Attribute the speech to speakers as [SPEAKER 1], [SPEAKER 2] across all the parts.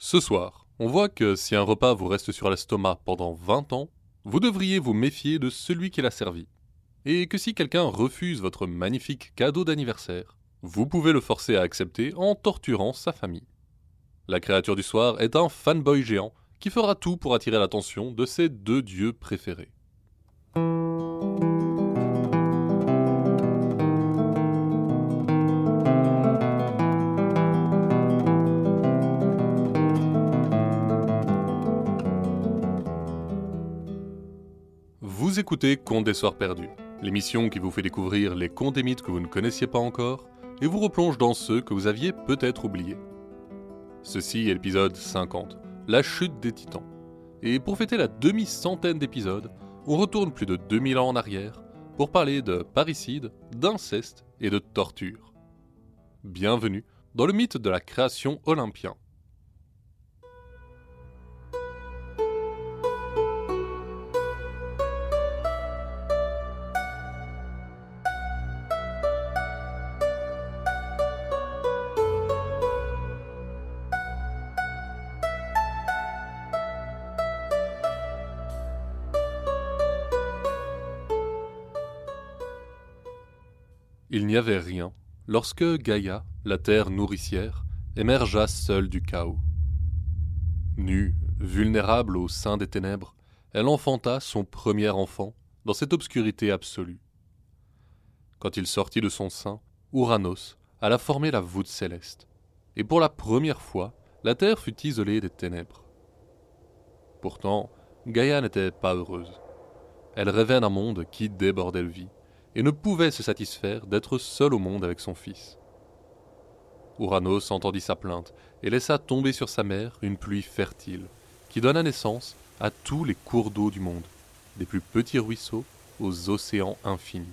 [SPEAKER 1] Ce soir, on voit que si un repas vous reste sur l'estomac pendant 20 ans, vous devriez vous méfier de celui qui l'a servi. Et que si quelqu'un refuse votre magnifique cadeau d'anniversaire, vous pouvez le forcer à accepter en torturant sa famille. La créature du soir est un fanboy géant qui fera tout pour attirer l'attention de ses deux dieux préférés. Écoutez Contes des Soirs Perdus, l'émission qui vous fait découvrir les contes et mythes que vous ne connaissiez pas encore et vous replonge dans ceux que vous aviez peut-être oubliés. Ceci est l'épisode 50, la chute des titans. Et pour fêter la demi-centaine d'épisodes, on retourne plus de 2000 ans en arrière pour parler de parricide, d'inceste et de torture. Bienvenue dans le mythe de la création olympien. Lorsque Gaïa, la terre nourricière, émergea seule du chaos. Nue, vulnérable au sein des ténèbres, elle enfanta son premier enfant dans cette obscurité absolue. Quand il sortit de son sein, Ouranos alla former la voûte céleste, et pour la première fois, la terre fut isolée des ténèbres. Pourtant, Gaïa n'était pas heureuse. Elle rêvait d'un monde qui débordait de vie et ne pouvait se satisfaire d'être seule au monde avec son fils. Ouranos entendit sa plainte et laissa tomber sur sa mère une pluie fertile, qui donna naissance à tous les cours d'eau du monde, des plus petits ruisseaux aux océans infinis.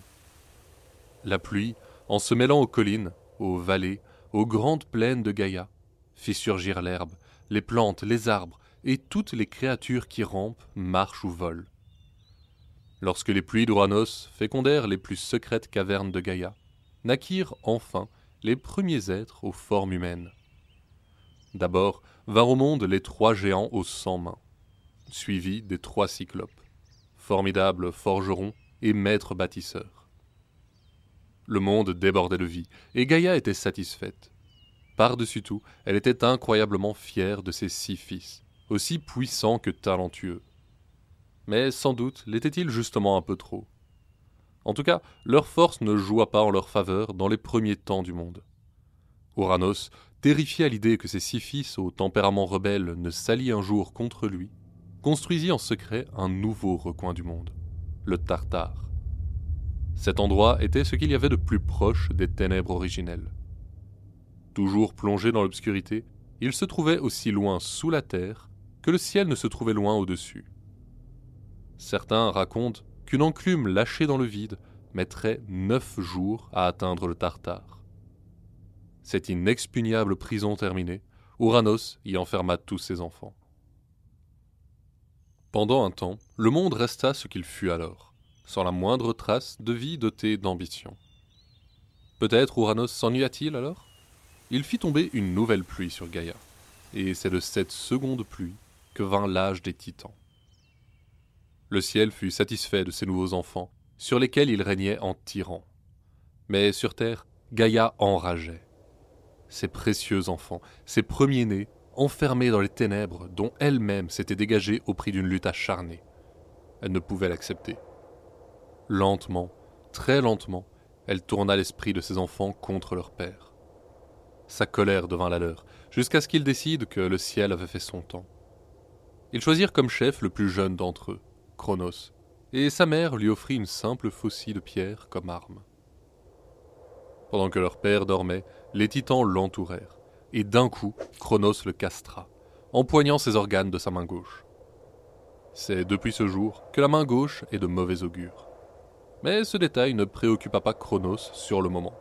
[SPEAKER 1] La pluie, en se mêlant aux collines, aux vallées, aux grandes plaines de Gaïa, fit surgir l'herbe, les plantes, les arbres et toutes les créatures qui rampent, marchent ou volent. Lorsque les pluies d'Ouranos fécondèrent les plus secrètes cavernes de Gaïa, naquirent enfin les premiers êtres aux formes humaines. D'abord vinrent au monde les trois géants aux cent mains, suivis des trois cyclopes, formidables forgerons et maîtres bâtisseurs. Le monde débordait de vie, et Gaïa était satisfaite. Par-dessus tout, elle était incroyablement fière de ses six fils, aussi puissants que talentueux mais sans doute l'était-il justement un peu trop. En tout cas, leur force ne joua pas en leur faveur dans les premiers temps du monde. Ouranos, terrifié à l'idée que ses six fils au tempérament rebelle ne s'allient un jour contre lui, construisit en secret un nouveau recoin du monde, le Tartare. Cet endroit était ce qu'il y avait de plus proche des ténèbres originelles. Toujours plongé dans l'obscurité, il se trouvait aussi loin sous la terre que le ciel ne se trouvait loin au-dessus. Certains racontent qu'une enclume lâchée dans le vide mettrait neuf jours à atteindre le Tartare. Cette inexpugnable prison terminée, Ouranos y enferma tous ses enfants. Pendant un temps, le monde resta ce qu'il fut alors, sans la moindre trace de vie dotée d'ambition. Peut-être Ouranos s'ennuya-t-il alors? Il fit tomber une nouvelle pluie sur Gaïa, et c'est de cette seconde pluie que vint l'âge des titans. Le ciel fut satisfait de ces nouveaux enfants, sur lesquels il régnait en tyran. Mais sur terre, Gaïa enrageait. Ces précieux enfants, ces premiers-nés, enfermés dans les ténèbres dont elle-même s'était dégagée au prix d'une lutte acharnée. Elle ne pouvait l'accepter. Lentement, très lentement, elle tourna l'esprit de ses enfants contre leur père. Sa colère devint la leur, jusqu'à ce qu'ils décident que le ciel avait fait son temps. Ils choisirent comme chef le plus jeune d'entre eux, Chronos, et sa mère lui offrit une simple faucille de pierre comme arme. Pendant que leur père dormait, les titans l'entourèrent, et d'un coup, Chronos le castra, empoignant ses organes de sa main gauche. C'est depuis ce jour que la main gauche est de mauvais augure. Mais ce détail ne préoccupa pas Chronos sur le moment.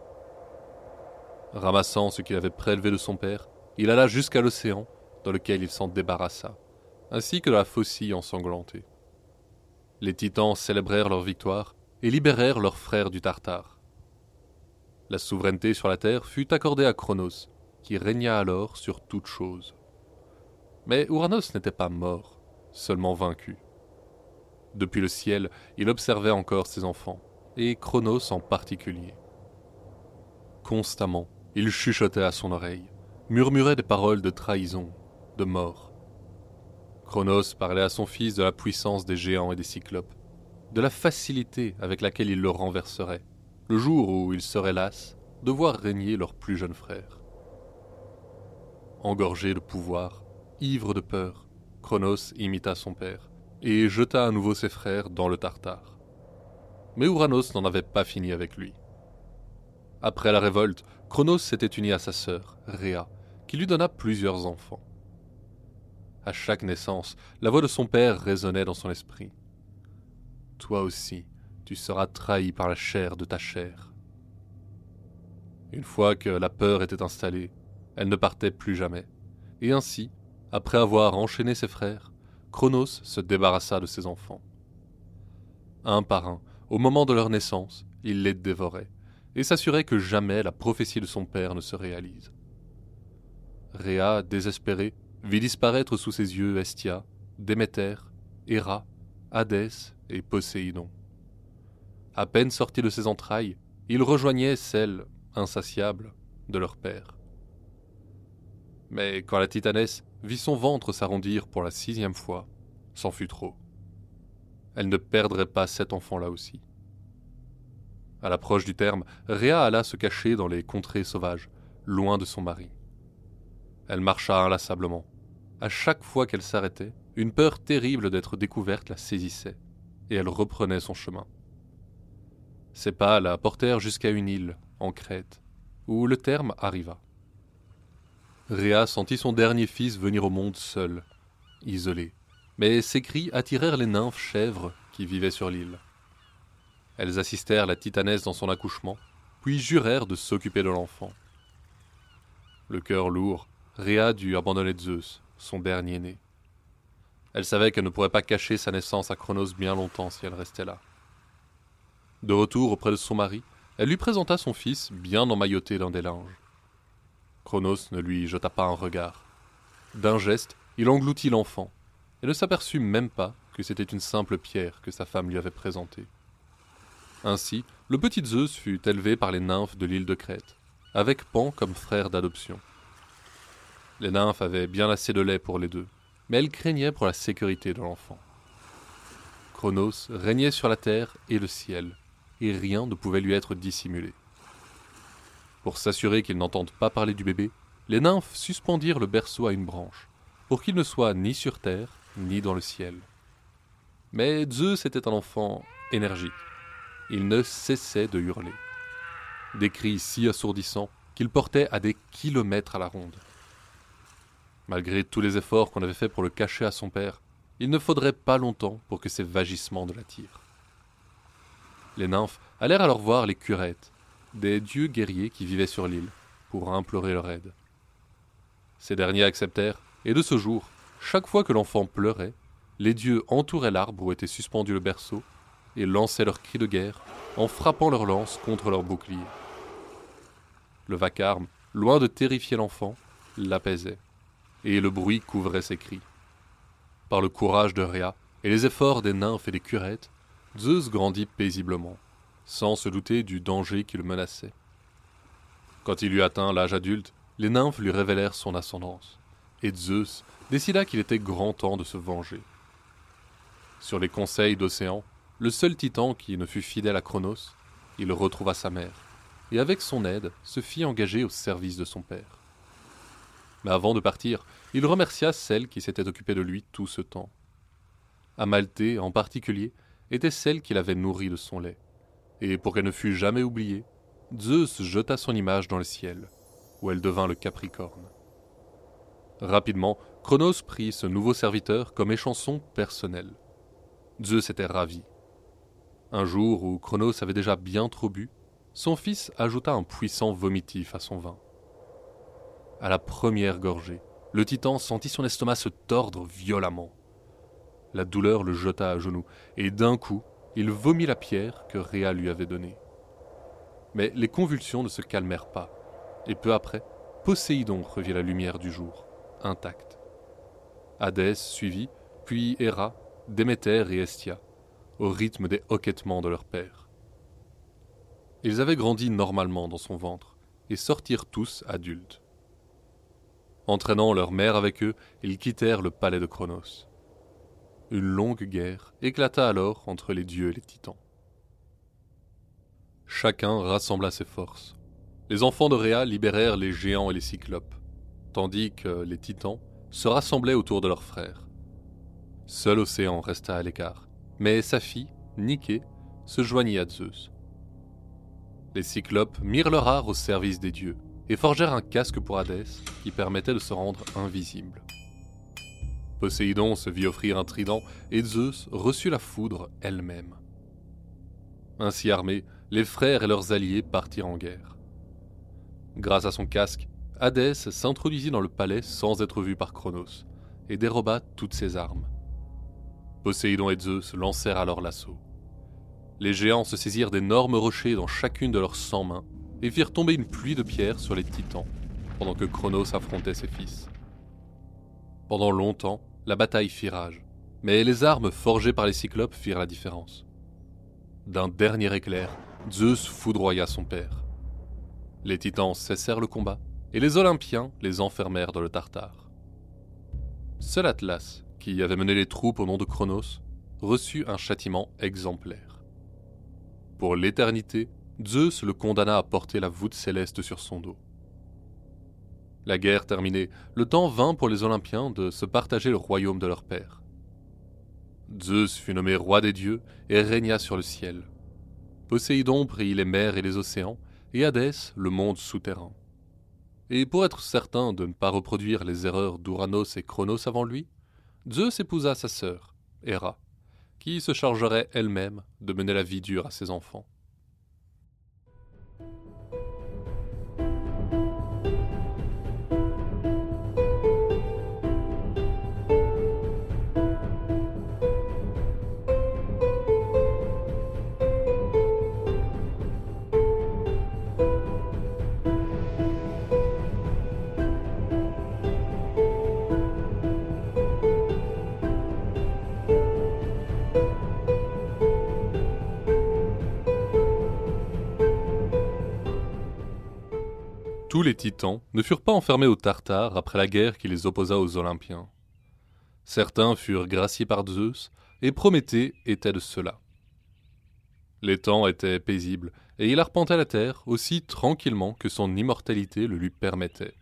[SPEAKER 1] Ramassant ce qu'il avait prélevé de son père, il alla jusqu'à l'océan, dans lequel il s'en débarrassa, ainsi que la faucille ensanglantée. Les titans célébrèrent leur victoire et libérèrent leurs frères du Tartare. La souveraineté sur la terre fut accordée à Chronos, qui régna alors sur toute chose. Mais Ouranos n'était pas mort, seulement vaincu. Depuis le ciel, il observait encore ses enfants, et Chronos en particulier. Constamment, il chuchotait à son oreille, murmurait des paroles de trahison, de mort. Chronos parlait à son fils de la puissance des géants et des cyclopes, de la facilité avec laquelle il le renverserait, le jour où il serait las de voir régner leur plus jeune frère. Engorgé de pouvoir, ivre de peur, Chronos imita son père et jeta à nouveau ses frères dans le Tartare. Mais Ouranos n'en avait pas fini avec lui. Après la révolte, Chronos s'était uni à sa sœur, Rhea, qui lui donna plusieurs enfants. À chaque naissance, la voix de son père résonnait dans son esprit. Toi aussi, tu seras trahi par la chair de ta chair. Une fois que la peur était installée, elle ne partait plus jamais. Et ainsi, après avoir enchaîné ses frères, Chronos se débarrassa de ses enfants. Un par un, au moment de leur naissance, il les dévorait, et s'assurait que jamais la prophétie de son père ne se réalise. Rhea, désespérée, vit disparaître sous ses yeux Estia, Déméter, Héra, Hadès et Poséidon. À peine sorti de ses entrailles, il rejoignait celles, insatiables, de leur père. Mais quand la titanesse vit son ventre s'arrondir pour la sixième fois, c'en fut trop. Elle ne perdrait pas cet enfant-là aussi. À l'approche du terme, Rhea alla se cacher dans les contrées sauvages, loin de son mari. Elle marcha inlassablement. À chaque fois qu'elle s'arrêtait, une peur terrible d'être découverte la saisissait, et elle reprenait son chemin. Ses pas la portèrent jusqu'à une île, en Crète, où le terme arriva. Rhea sentit son dernier fils venir au monde seul, isolé, mais ses cris attirèrent les nymphes chèvres qui vivaient sur l'île. Elles assistèrent la titanesse dans son accouchement, puis jurèrent de s'occuper de l'enfant. Le cœur lourd, Rhea dut abandonner Zeus, son dernier né. Elle savait qu'elle ne pourrait pas cacher sa naissance à Chronos bien longtemps si elle restait là. De retour auprès de son mari, elle lui présenta son fils bien emmailloté dans des linges. Chronos ne lui jeta pas un regard. D'un geste, il engloutit l'enfant, et ne s'aperçut même pas que c'était une simple pierre que sa femme lui avait présentée. Ainsi, le petit Zeus fut élevé par les nymphes de l'île de Crète, avec Pan comme frère d'adoption. Les nymphes avaient bien assez de lait pour les deux, mais elles craignaient pour la sécurité de l'enfant. Chronos régnait sur la terre et le ciel, et rien ne pouvait lui être dissimulé. Pour s'assurer qu'il n'entende pas parler du bébé, les nymphes suspendirent le berceau à une branche, pour qu'il ne soit ni sur terre, ni dans le ciel. Mais Zeus était un enfant énergique. Il ne cessait de hurler. Des cris si assourdissants qu'il portait à des kilomètres à la ronde. Malgré tous les efforts qu'on avait faits pour le cacher à son père, il ne faudrait pas longtemps pour que ces vagissements ne l'attirent. Les nymphes allèrent alors voir les curettes, des dieux guerriers qui vivaient sur l'île, pour implorer leur aide. Ces derniers acceptèrent, et de ce jour, chaque fois que l'enfant pleurait, les dieux entouraient l'arbre où était suspendu le berceau et lançaient leurs cris de guerre en frappant leurs lances contre leurs boucliers. Le vacarme, loin de terrifier l'enfant, l'apaisait et le bruit couvrait ses cris. Par le courage de Rhea et les efforts des nymphes et des curettes, Zeus grandit paisiblement, sans se douter du danger qui le menaçait. Quand il eut atteint l'âge adulte, les nymphes lui révélèrent son ascendance, et Zeus décida qu'il était grand temps de se venger. Sur les conseils d'Océan, le seul titan qui ne fut fidèle à Cronos, il retrouva sa mère, et avec son aide se fit engager au service de son père. Mais avant de partir, il remercia celle qui s'était occupée de lui tout ce temps. Amalthée, en particulier, était celle qu'il avait nourrie de son lait. Et pour qu'elle ne fût jamais oubliée, Zeus jeta son image dans le ciel, où elle devint le Capricorne. Rapidement, Chronos prit ce nouveau serviteur comme échanson personnel. Zeus était ravi. Un jour où Chronos avait déjà bien trop bu, son fils ajouta un puissant vomitif à son vin. À la première gorgée, le titan sentit son estomac se tordre violemment. La douleur le jeta à genoux, et d'un coup, il vomit la pierre que Rhea lui avait donnée. Mais les convulsions ne se calmèrent pas, et peu après, Poséidon revit la lumière du jour, intacte. Hadès suivit, puis Héra, Déméter et Estia, au rythme des hoquetements de leur père. Ils avaient grandi normalement dans son ventre et sortirent tous adultes. Entraînant leur mère avec eux, ils quittèrent le palais de Cronos. Une longue guerre éclata alors entre les dieux et les titans. Chacun rassembla ses forces. Les enfants de Rhea libérèrent les géants et les cyclopes, tandis que les titans se rassemblaient autour de leurs frères. Seul Océan resta à l'écart, mais sa fille, Niké, se joignit à Zeus. Les cyclopes mirent leur art au service des dieux et forgèrent un casque pour Hadès qui permettait de se rendre invisible. Poséidon se vit offrir un trident et Zeus reçut la foudre elle-même. Ainsi armés, les frères et leurs alliés partirent en guerre. Grâce à son casque, Hadès s'introduisit dans le palais sans être vu par Cronos et déroba toutes ses armes. Poséidon et Zeus lancèrent alors l'assaut. Les géants se saisirent d'énormes rochers dans chacune de leurs cent mains et firent tomber une pluie de pierres sur les titans, pendant que Cronos affrontait ses fils. Pendant longtemps, la bataille fit rage, mais les armes forgées par les cyclopes firent la différence. D'un dernier éclair, Zeus foudroya son père. Les titans cessèrent le combat, et les Olympiens les enfermèrent dans le Tartare. Seul Atlas, qui avait mené les troupes au nom de Cronos, reçut un châtiment exemplaire. Pour l'éternité, Zeus le condamna à porter la voûte céleste sur son dos. La guerre terminée, le temps vint pour les Olympiens de se partager le royaume de leur père. Zeus fut nommé roi des dieux et régna sur le ciel. Poséidon prit les mers et les océans, et Hadès le monde souterrain. Et pour être certain de ne pas reproduire les erreurs d'Uranos et Chronos avant lui, Zeus épousa sa sœur, Héra, qui se chargerait elle-même de mener la vie dure à ses enfants. Tous les titans ne furent pas enfermés au Tartare après la guerre qui les opposa aux Olympiens. Certains furent graciés par Zeus, et Prométhée était de ceux-là. Les temps étaient paisibles, et il arpentait la terre aussi tranquillement que son immortalité le lui permettait.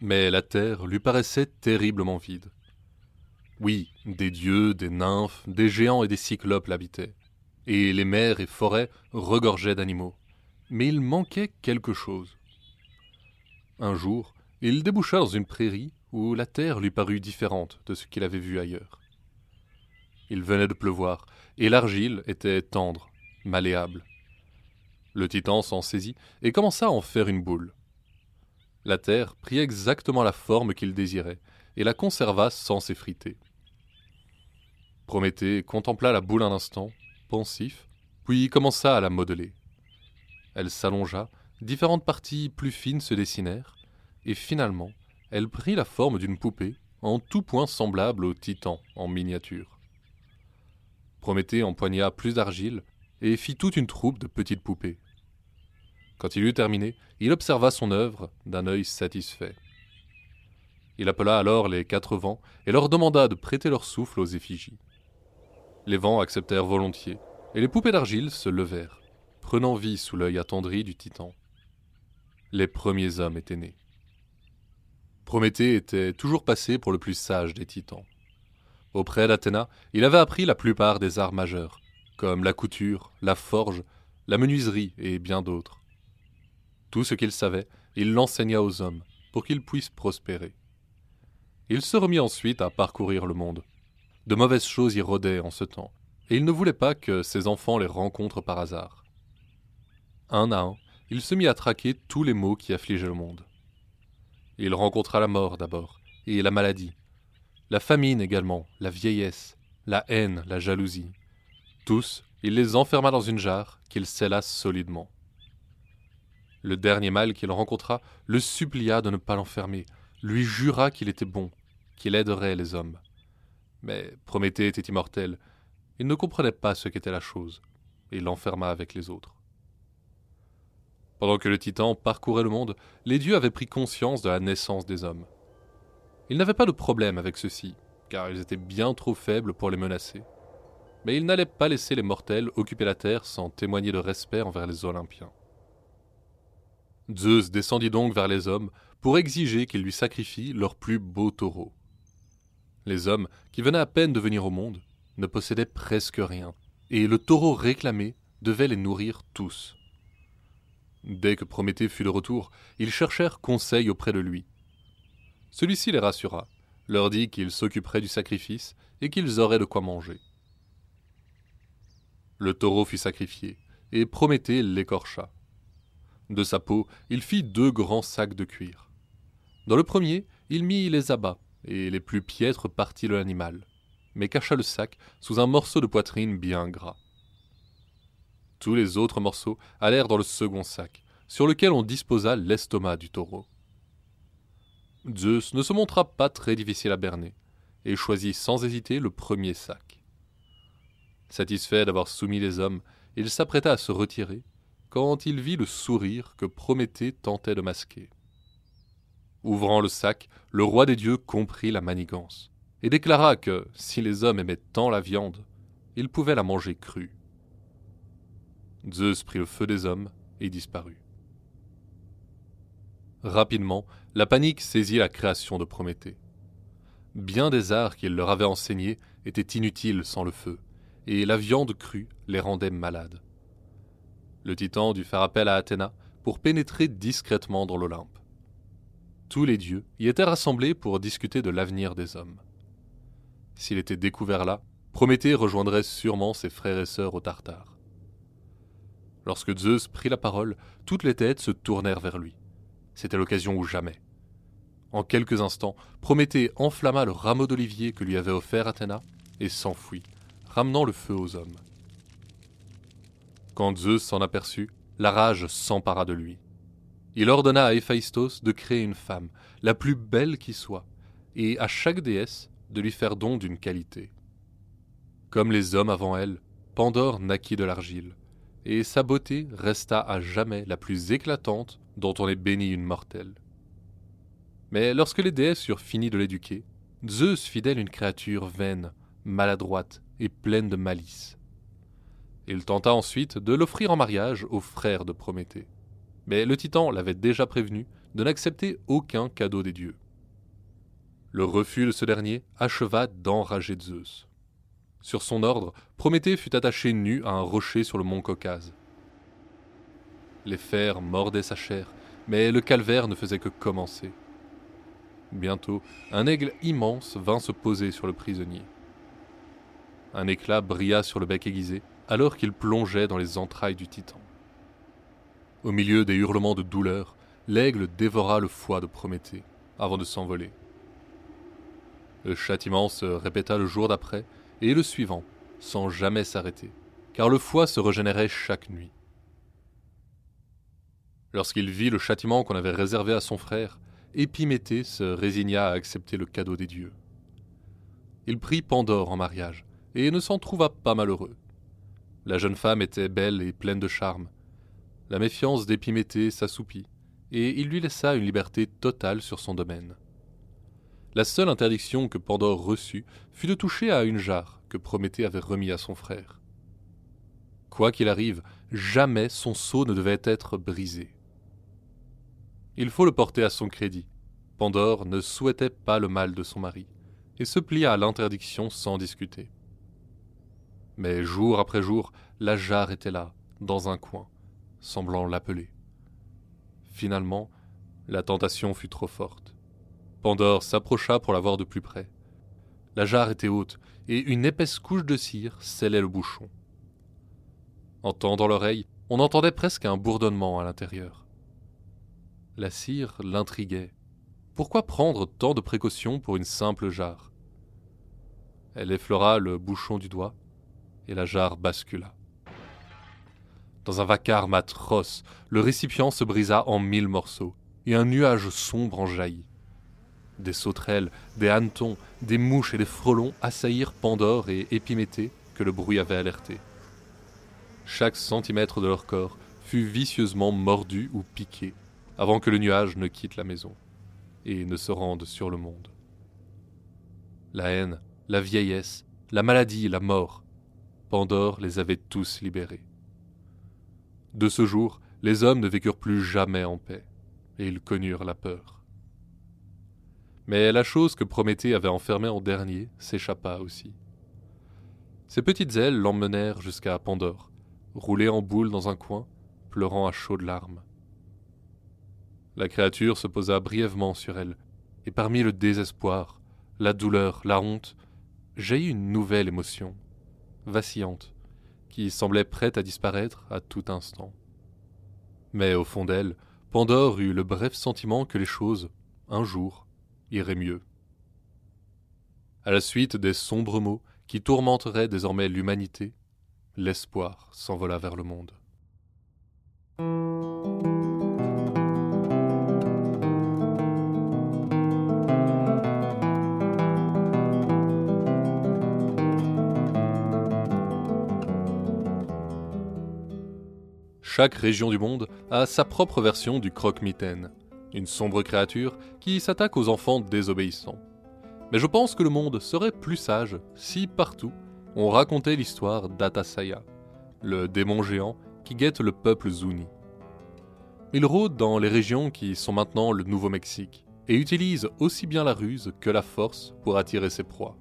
[SPEAKER 1] Mais la terre lui paraissait terriblement vide. Oui, des dieux, des nymphes, des géants et des cyclopes l'habitaient, et les mers et forêts regorgeaient d'animaux mais il manquait quelque chose. Un jour, il déboucha dans une prairie où la terre lui parut différente de ce qu'il avait vu ailleurs. Il venait de pleuvoir, et l'argile était tendre, malléable. Le titan s'en saisit et commença à en faire une boule. La terre prit exactement la forme qu'il désirait, et la conserva sans s'effriter. Prométhée contempla la boule un instant, pensif, puis commença à la modeler. Elle s'allongea, différentes parties plus fines se dessinèrent, et finalement, elle prit la forme d'une poupée, en tout point semblable au titan en miniature. Prométhée empoigna plus d'argile et fit toute une troupe de petites poupées. Quand il eut terminé, il observa son œuvre d'un œil satisfait. Il appela alors les quatre vents et leur demanda de prêter leur souffle aux effigies. Les vents acceptèrent volontiers, et les poupées d'argile se levèrent prenant vie sous l'œil attendri du titan. Les premiers hommes étaient nés. Prométhée était toujours passé pour le plus sage des titans. Auprès d'Athéna, il avait appris la plupart des arts majeurs, comme la couture, la forge, la menuiserie et bien d'autres. Tout ce qu'il savait, il l'enseigna aux hommes, pour qu'ils puissent prospérer. Il se remit ensuite à parcourir le monde. De mauvaises choses y rôdaient en ce temps, et il ne voulait pas que ses enfants les rencontrent par hasard. Un à un, il se mit à traquer tous les maux qui affligeaient le monde. Il rencontra la mort d'abord, et la maladie, la famine également, la vieillesse, la haine, la jalousie. Tous, il les enferma dans une jarre qu'il scella solidement. Le dernier mal qu'il rencontra le supplia de ne pas l'enfermer, lui jura qu'il était bon, qu'il aiderait les hommes. Mais Prométhée était immortel, il ne comprenait pas ce qu'était la chose, et l'enferma avec les autres. Pendant que le Titan parcourait le monde, les dieux avaient pris conscience de la naissance des hommes. Ils n'avaient pas de problème avec ceux-ci, car ils étaient bien trop faibles pour les menacer. Mais ils n'allaient pas laisser les mortels occuper la terre sans témoigner de respect envers les Olympiens. Zeus descendit donc vers les hommes pour exiger qu'ils lui sacrifient leur plus beau taureau. Les hommes, qui venaient à peine de venir au monde, ne possédaient presque rien, et le taureau réclamé devait les nourrir tous. Dès que Prométhée fut de retour, ils cherchèrent conseil auprès de lui. Celui-ci les rassura, leur dit qu'il s'occuperait du sacrifice et qu'ils auraient de quoi manger. Le taureau fut sacrifié, et Prométhée l'écorcha. De sa peau, il fit deux grands sacs de cuir. Dans le premier, il mit les abats et les plus piètres parties de l'animal, mais cacha le sac sous un morceau de poitrine bien gras. Tous les autres morceaux allèrent dans le second sac, sur lequel on disposa l'estomac du taureau. Zeus ne se montra pas très difficile à berner, et choisit sans hésiter le premier sac. Satisfait d'avoir soumis les hommes, il s'apprêta à se retirer, quand il vit le sourire que Prométhée tentait de masquer. Ouvrant le sac, le roi des dieux comprit la manigance, et déclara que, si les hommes aimaient tant la viande, ils pouvaient la manger crue. Zeus prit le feu des hommes et disparut. Rapidement, la panique saisit la création de Prométhée. Bien des arts qu'il leur avait enseignés étaient inutiles sans le feu, et la viande crue les rendait malades. Le titan dut faire appel à Athéna pour pénétrer discrètement dans l'Olympe. Tous les dieux y étaient rassemblés pour discuter de l'avenir des hommes. S'il était découvert là, Prométhée rejoindrait sûrement ses frères et sœurs au Tartare. Lorsque Zeus prit la parole, toutes les têtes se tournèrent vers lui. C'était l'occasion ou jamais. En quelques instants, Prométhée enflamma le rameau d'olivier que lui avait offert Athéna et s'enfuit, ramenant le feu aux hommes. Quand Zeus s'en aperçut, la rage s'empara de lui. Il ordonna à Héphaïstos de créer une femme, la plus belle qui soit, et à chaque déesse de lui faire don d'une qualité. Comme les hommes avant elle, Pandore naquit de l'argile, et sa beauté resta à jamais la plus éclatante dont on ait béni une mortelle. Mais lorsque les déesses eurent fini de l'éduquer, Zeus fit d'elle une créature vaine, maladroite et pleine de malice. Il tenta ensuite de l'offrir en mariage aux frères de Prométhée. Mais le titan l'avait déjà prévenu de n'accepter aucun cadeau des dieux. Le refus de ce dernier acheva d'enrager Zeus. Sur son ordre, Prométhée fut attaché nu à un rocher sur le mont Caucase. Les fers mordaient sa chair, mais le calvaire ne faisait que commencer. Bientôt, un aigle immense vint se poser sur le prisonnier. Un éclat brilla sur le bec aiguisé, alors qu'il plongeait dans les entrailles du titan. Au milieu des hurlements de douleur, l'aigle dévora le foie de Prométhée, avant de s'envoler. Le châtiment se répéta le jour d'après, et le suivant, sans jamais s'arrêter, car le foie se régénérait chaque nuit. Lorsqu'il vit le châtiment qu'on avait réservé à son frère, Épiméthée se résigna à accepter le cadeau des dieux. Il prit Pandore en mariage, et ne s'en trouva pas malheureux. La jeune femme était belle et pleine de charme. La méfiance d'Épiméthée s'assoupit, et il lui laissa une liberté totale sur son domaine. La seule interdiction que Pandore reçut fut de toucher à une jarre que Prométhée avait remis à son frère. Quoi qu'il arrive, jamais son sceau ne devait être brisé. Il faut le porter à son crédit. Pandore ne souhaitait pas le mal de son mari, et se plia à l'interdiction sans discuter. Mais jour après jour, la jarre était là, dans un coin, semblant l'appeler. Finalement, la tentation fut trop forte. Pandore s'approcha pour la voir de plus près. La jarre était haute, et une épaisse couche de cire scellait le bouchon. En tendant l'oreille, on entendait presque un bourdonnement à l'intérieur. La cire l'intriguait. Pourquoi prendre tant de précautions pour une simple jarre? Elle effleura le bouchon du doigt, et la jarre bascula. Dans un vacarme atroce, le récipient se brisa en mille morceaux, et un nuage sombre en jaillit. Des sauterelles, des hannetons, des mouches et des frelons assaillirent Pandore et Épiméthée que le bruit avait alerté. Chaque centimètre de leur corps fut vicieusement mordu ou piqué avant que le nuage ne quitte la maison et ne se rende sur le monde. La haine, la vieillesse, la maladie, la mort, Pandore les avait tous libérés. De ce jour, les hommes ne vécurent plus jamais en paix, et ils connurent la peur. Mais la chose que Prométhée avait enfermée en dernier s'échappa aussi. Ses petites ailes l'emmenèrent jusqu'à Pandore, roulée en boule dans un coin, pleurant à chaudes larmes. La créature se posa brièvement sur elle, et parmi le désespoir, la douleur, la honte, jaillit une nouvelle émotion, vacillante, qui semblait prête à disparaître à tout instant. Mais au fond d'elle, Pandore eut le bref sentiment que les choses, un jour, iraient mieux. À la suite des sombres mots qui tourmenteraient désormais l'humanité, l'espoir s'envola vers le monde. Chaque région du monde a sa propre version du croque-mitaine, une sombre créature qui s'attaque aux enfants désobéissants. Mais je pense que le monde serait plus sage si partout on racontait l'histoire d'Atasaya, le démon géant qui guette le peuple Zuni. Il rôde dans les régions qui sont maintenant le Nouveau-Mexique et utilise aussi bien la ruse que la force pour attirer ses proies.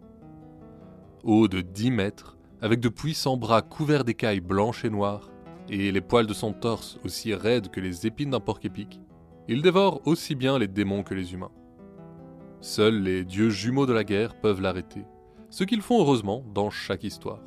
[SPEAKER 1] Haut de 10 mètres, avec de puissants bras couverts d'écailles blanches et noires, et les poils de son torse aussi raides que les épines d'un porc-épic, il dévore aussi bien les démons que les humains. Seuls les dieux jumeaux de la guerre peuvent l'arrêter, ce qu'ils font heureusement dans chaque histoire.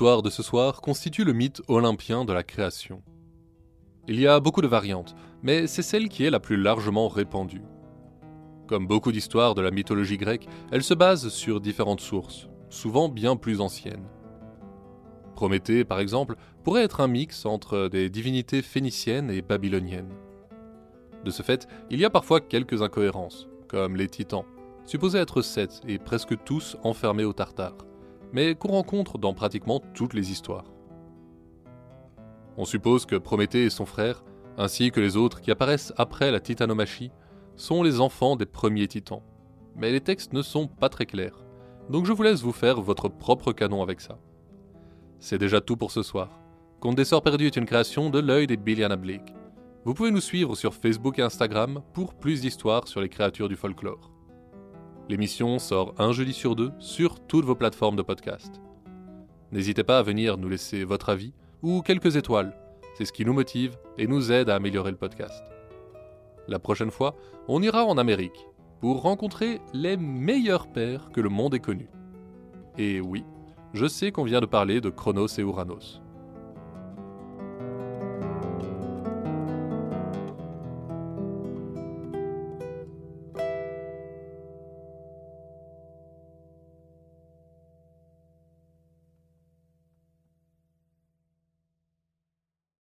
[SPEAKER 1] Les histoires de ce soir constituent le mythe olympien de la création. Il y a beaucoup de variantes, mais c'est celle qui est la plus largement répandue. Comme beaucoup d'histoires de la mythologie grecque, elle se base sur différentes sources, souvent bien plus anciennes. Prométhée, par exemple, pourrait être un mix entre des divinités phéniciennes et babyloniennes. De ce fait, il y a parfois quelques incohérences, comme les titans, supposés être sept et presque tous enfermés au Tartare mais qu'on rencontre dans pratiquement toutes les histoires. On suppose que Prométhée et son frère, ainsi que les autres qui apparaissent après la titanomachie, sont les enfants des premiers titans. Mais les textes ne sont pas très clairs, donc je vous laisse vous faire votre propre canon avec ça. C'est déjà tout pour ce soir. Conte des Sorts Perdus est une création de l'œil des Billiana Blake. Vous pouvez nous suivre sur Facebook et Instagram pour plus d'histoires sur les créatures du folklore. L'émission sort un jeudi sur deux sur toutes vos plateformes de podcast. N'hésitez pas à venir nous laisser votre avis ou quelques étoiles. C'est ce qui nous motive et nous aide à améliorer le podcast. La prochaine fois, on ira en Amérique pour rencontrer les meilleurs pères que le monde ait connus. Et oui, je sais qu'on vient de parler de Chronos et Uranos.